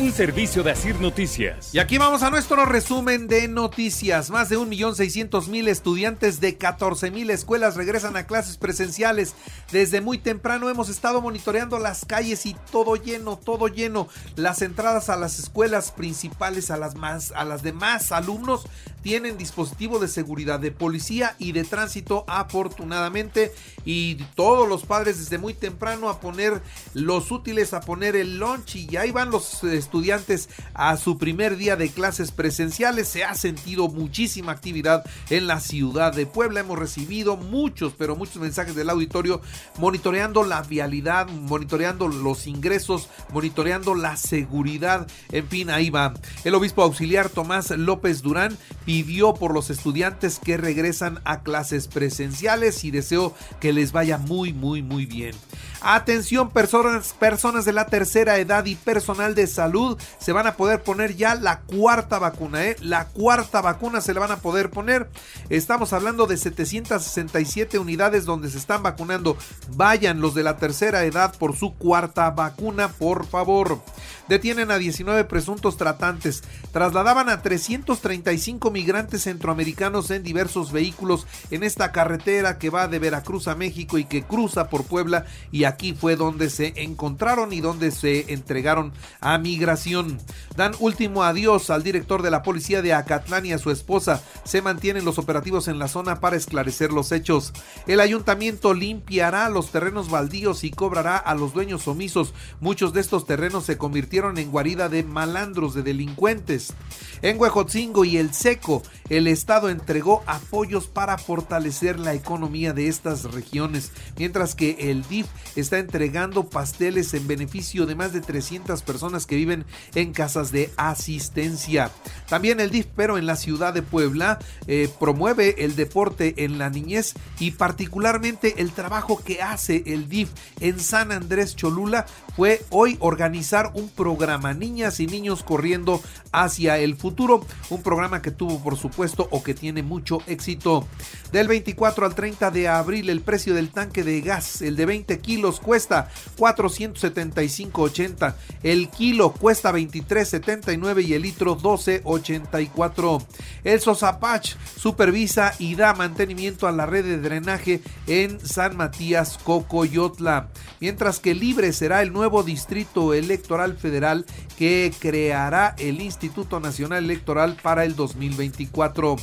Un servicio de Asir Noticias. Y aquí vamos a nuestro resumen de noticias. Más de 1.600.000 estudiantes de 14.000 escuelas regresan a clases presenciales. Desde muy temprano hemos estado monitoreando las calles y todo lleno, todo lleno. Las entradas a las escuelas principales, a las, más, a las demás alumnos, tienen dispositivo de seguridad de policía y de tránsito afortunadamente. Y todos los padres desde muy temprano a poner los útiles, a poner el lunch y ahí van los estudiantes a su primer día de clases presenciales. Se ha sentido muchísima actividad en la ciudad de Puebla. Hemos recibido muchos, pero muchos mensajes del auditorio monitoreando la vialidad, monitoreando los ingresos, monitoreando la seguridad. En fin, ahí va. El obispo auxiliar Tomás López Durán pidió por los estudiantes que regresan a clases presenciales y deseo que les vaya muy, muy, muy bien. Atención, personas, personas de la tercera edad y personal de salud se van a poder poner ya la cuarta vacuna, ¿eh? La cuarta vacuna se le van a poder poner. Estamos hablando de 767 unidades donde se están vacunando. Vayan los de la tercera edad por su cuarta vacuna, por favor. Detienen a 19 presuntos tratantes. Trasladaban a 335 migrantes centroamericanos en diversos vehículos en esta carretera que va de Veracruz a México y que cruza por Puebla y aquí fue donde se encontraron y donde se entregaron a migración. Dan último adiós al director de la policía de Acatlán y a su esposa. Se mantienen los operativos en la zona para esclarecer los hechos. El ayuntamiento limpiará los terrenos baldíos y cobrará a los dueños omisos. Muchos de estos terrenos se convirtieron en guarida de malandros, de delincuentes. En Huejotzingo y El Seco, el Estado entregó apoyos para fortalecer la economía de estas regiones, mientras que el DIF está entregando pasteles en beneficio de más de 300 personas que viven en casas de asistencia. También el DIF, pero en la ciudad de Puebla, eh, promueve el deporte en la niñez y particularmente el trabajo que hace el DIF en San Andrés Cholula fue hoy organizar un programa Niñas y Niños Corriendo hacia el futuro, un programa que tuvo por supuesto o que tiene mucho éxito. Del 24 al 30 de abril el precio del tanque de gas, el de 20 kilos cuesta 475.80, el kilo cuesta 23.79 y el litro 12.84. El Sosapach supervisa y da mantenimiento a la red de drenaje en San Matías Cocoyotla, mientras que libre será el nuevo distrito electoral federal que creará el Instituto Nacional Electoral para el 2024.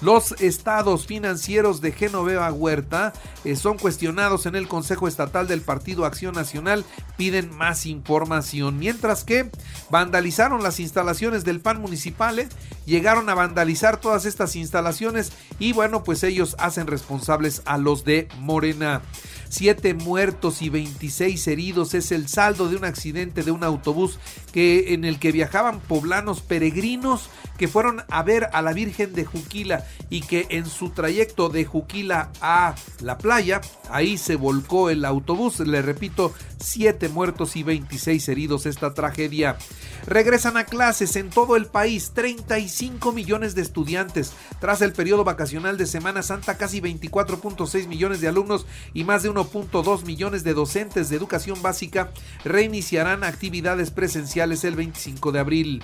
Los estados financieros de Genoveva Huerta eh, son cuestionados en el Consejo Estatal del Partido Acción Nacional, piden más información, mientras que vandalizaron las instalaciones del PAN municipal, llegaron a vandalizar todas estas instalaciones y bueno, pues ellos hacen responsables a los de Morena. Siete muertos y 26 heridos es el saldo de un accidente de un autobús que, en el que viajaban poblanos peregrinos que fueron a ver a la Virgen de Juquila y que en su trayecto de Juquila a la playa, ahí se volcó el autobús. Le repito, siete muertos y 26 heridos esta tragedia. Regresan a clases en todo el país 35 millones de estudiantes. Tras el periodo vacacional de Semana Santa, casi 24.6 millones de alumnos y más de 1.2 millones de docentes de educación básica reiniciarán actividades presenciales el 25 de abril.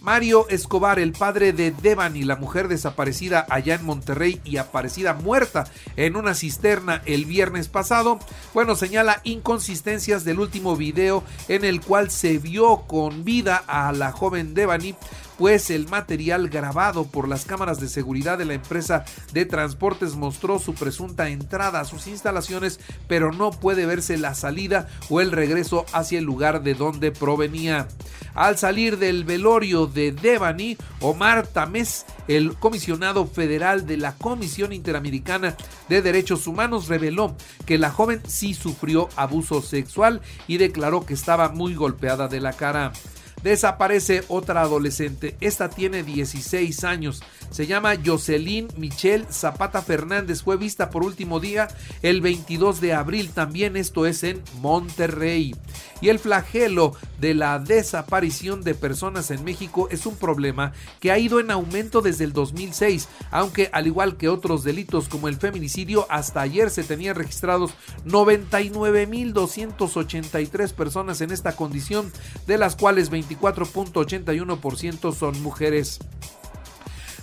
Mario Escobar, el padre de Devani, la mujer desaparecida allá en Monterrey y aparecida muerta en una cisterna el viernes pasado, bueno, señala inconsistencias del último video en el cual se vio con vida a la joven Devani pues el material grabado por las cámaras de seguridad de la empresa de transportes mostró su presunta entrada a sus instalaciones, pero no puede verse la salida o el regreso hacia el lugar de donde provenía. Al salir del velorio de Devani, Omar Tamés, el comisionado federal de la Comisión Interamericana de Derechos Humanos, reveló que la joven sí sufrió abuso sexual y declaró que estaba muy golpeada de la cara. Desaparece otra adolescente. Esta tiene 16 años. Se llama Jocelyn Michelle Zapata Fernández. Fue vista por último día el 22 de abril. También esto es en Monterrey. Y el flagelo de la desaparición de personas en México es un problema que ha ido en aumento desde el 2006, aunque al igual que otros delitos como el feminicidio, hasta ayer se tenían registrados 99.283 personas en esta condición, de las cuales 24.81% son mujeres.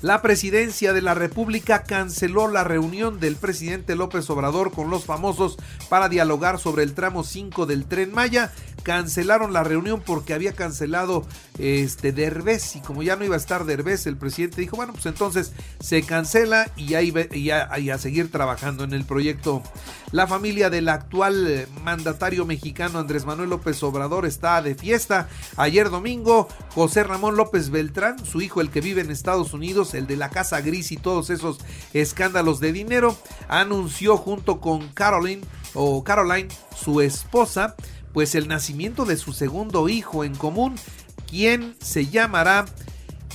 La presidencia de la República canceló la reunión del presidente López Obrador con los famosos para dialogar sobre el tramo 5 del tren Maya cancelaron la reunión porque había cancelado este Derbez y como ya no iba a estar Derbez, el presidente dijo, bueno, pues entonces se cancela y ahí y a, a, seguir trabajando en el proyecto. La familia del actual eh, mandatario mexicano Andrés Manuel López Obrador está de fiesta. Ayer domingo, José Ramón López Beltrán, su hijo el que vive en Estados Unidos, el de la Casa Gris y todos esos escándalos de dinero, anunció junto con Caroline o Caroline, su esposa, pues el nacimiento de su segundo hijo en común, quien se llamará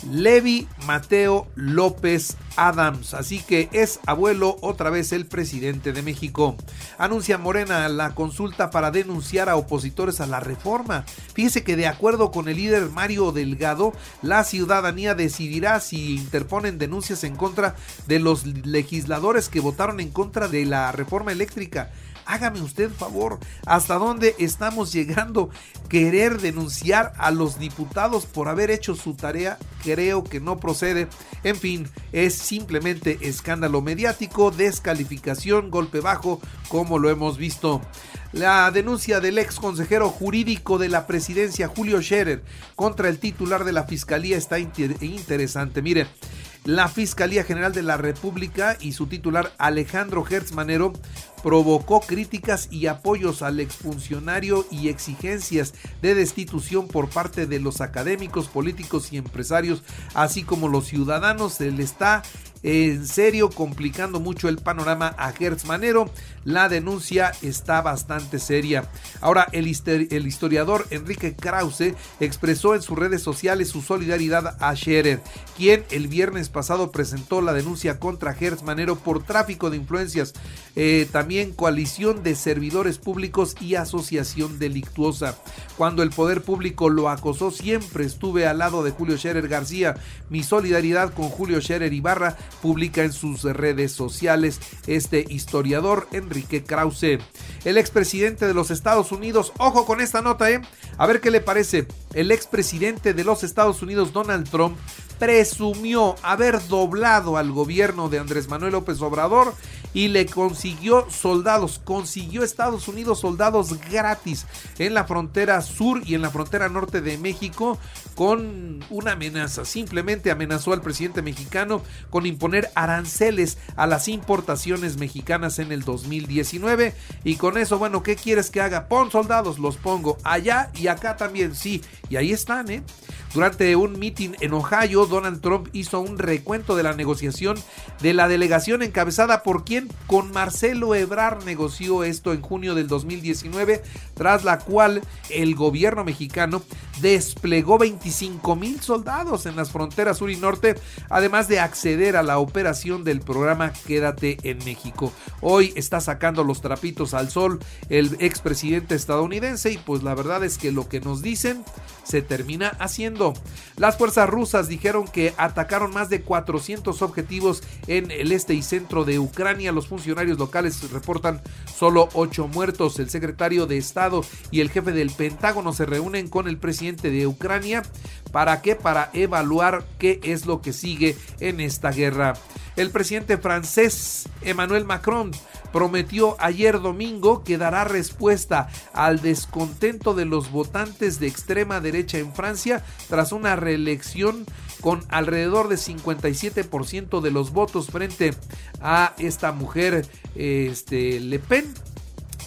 Levi Mateo López Adams. Así que es abuelo otra vez el presidente de México. Anuncia Morena la consulta para denunciar a opositores a la reforma. Fíjese que de acuerdo con el líder Mario Delgado, la ciudadanía decidirá si interponen denuncias en contra de los legisladores que votaron en contra de la reforma eléctrica. Hágame usted favor, ¿hasta dónde estamos llegando? Querer denunciar a los diputados por haber hecho su tarea, creo que no procede. En fin, es simplemente escándalo mediático, descalificación, golpe bajo, como lo hemos visto. La denuncia del ex consejero jurídico de la presidencia, Julio Scherer, contra el titular de la fiscalía está interesante. Mire, la Fiscalía General de la República y su titular Alejandro Hertz Manero provocó críticas y apoyos al exfuncionario y exigencias de destitución por parte de los académicos, políticos y empresarios, así como los ciudadanos. Se le está en serio complicando mucho el panorama a Hertz Manero. La denuncia está bastante seria. Ahora, el, historiador Enrique Krause expresó en sus redes sociales su solidaridad a Scherer, quien el viernes pasado presentó la denuncia contra Hertz Manero por tráfico de influencias, eh, también coalición de servidores públicos y asociación delictuosa. Cuando el poder público lo acosó, siempre estuve al lado de Julio Scherer García. Mi solidaridad con Julio Scherer Ibarra publica en sus redes sociales este historiador Enrique Krause. El expresidente de los Estados Unidos, ojo con esta nota, ¿eh? A ver qué le parece. El expresidente de los Estados Unidos, Donald Trump, presumió haber doblado al gobierno de Andrés Manuel López Obrador y le consiguió soldados, consiguió Estados Unidos soldados gratis en la frontera sur y en la frontera norte de México con una amenaza. Simplemente amenazó al presidente mexicano con imponer aranceles a las importaciones mexicanas en el 2019 y con eso, bueno, ¿qué quieres que haga? Pon soldados, los pongo allá y acá también, sí, y ahí están, ¿eh? Durante un meeting en Ohio, Donald Trump hizo un recuento de la negociación de la delegación encabezada por quien con Marcelo Ebrar negoció esto en junio del 2019, tras la cual el gobierno mexicano desplegó 25 mil soldados en las fronteras sur y norte, además de acceder a la operación del programa Quédate en México. Hoy está sacando los trapitos al sol el expresidente estadounidense y pues la verdad es que lo que nos dicen se termina haciendo. Las fuerzas rusas dijeron que atacaron más de 400 objetivos en el este y centro de Ucrania. Los funcionarios locales reportan solo 8 muertos. El secretario de Estado y el jefe del Pentágono se reúnen con el presidente de Ucrania. ¿Para qué? Para evaluar qué es lo que sigue en esta guerra. El presidente francés Emmanuel Macron prometió ayer domingo que dará respuesta al descontento de los votantes de extrema derecha en Francia tras una reelección con alrededor de 57% de los votos frente a esta mujer este, Le Pen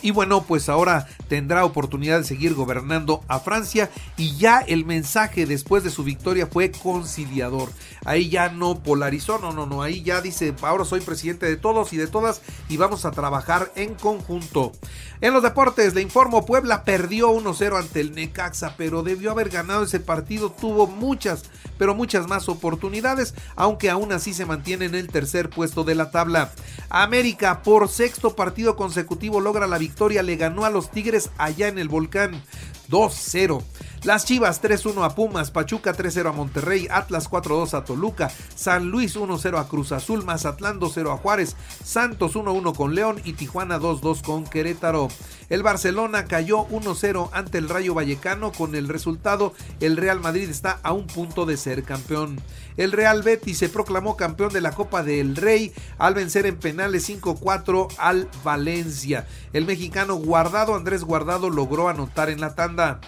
y bueno, pues ahora tendrá oportunidad de seguir gobernando a Francia y ya el mensaje después de su victoria fue conciliador. Ahí ya no polarizó, no, no, no, ahí ya dice, ahora soy presidente de todos y de todas y vamos a trabajar en conjunto. En los deportes, le informo, Puebla perdió 1-0 ante el Necaxa, pero debió haber ganado ese partido, tuvo muchas, pero muchas más oportunidades, aunque aún así se mantiene en el tercer puesto de la tabla. América por sexto partido consecutivo logra la victoria, le ganó a los Tigres allá en el volcán 2-0. Las Chivas 3-1 a Pumas, Pachuca 3-0 a Monterrey, Atlas 4-2 a Toluca, San Luis 1-0 a Cruz Azul, Mazatlán 2-0 a Juárez, Santos 1-1 con León y Tijuana 2-2 con Querétaro. El Barcelona cayó 1-0 ante el Rayo Vallecano con el resultado el Real Madrid está a un punto de ser campeón. El Real Betis se proclamó campeón de la Copa del Rey al vencer en penales 5-4 al Valencia. El mexicano Guardado Andrés Guardado logró anotar en la tanda.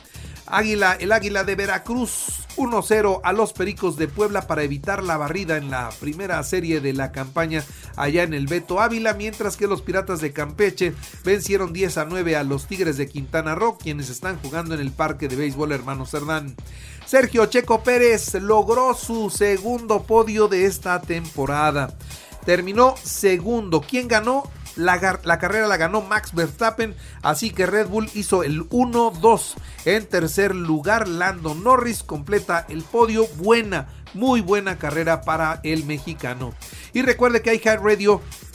Águila, el Águila de Veracruz 1-0 a los Pericos de Puebla para evitar la barrida en la primera serie de la campaña allá en el Beto Ávila, mientras que los Piratas de Campeche vencieron 10 a 9 a los Tigres de Quintana Roo, quienes están jugando en el Parque de Béisbol Hermano Cerdán. Sergio Checo Pérez logró su segundo podio de esta temporada. Terminó segundo. ¿Quién ganó? La, carrera la ganó Max Verstappen, así que Red Bull hizo el 1-2. En tercer lugar, Lando Norris completa el podio. Buena, muy buena carrera para el mexicano. Y recuerde que hay Radio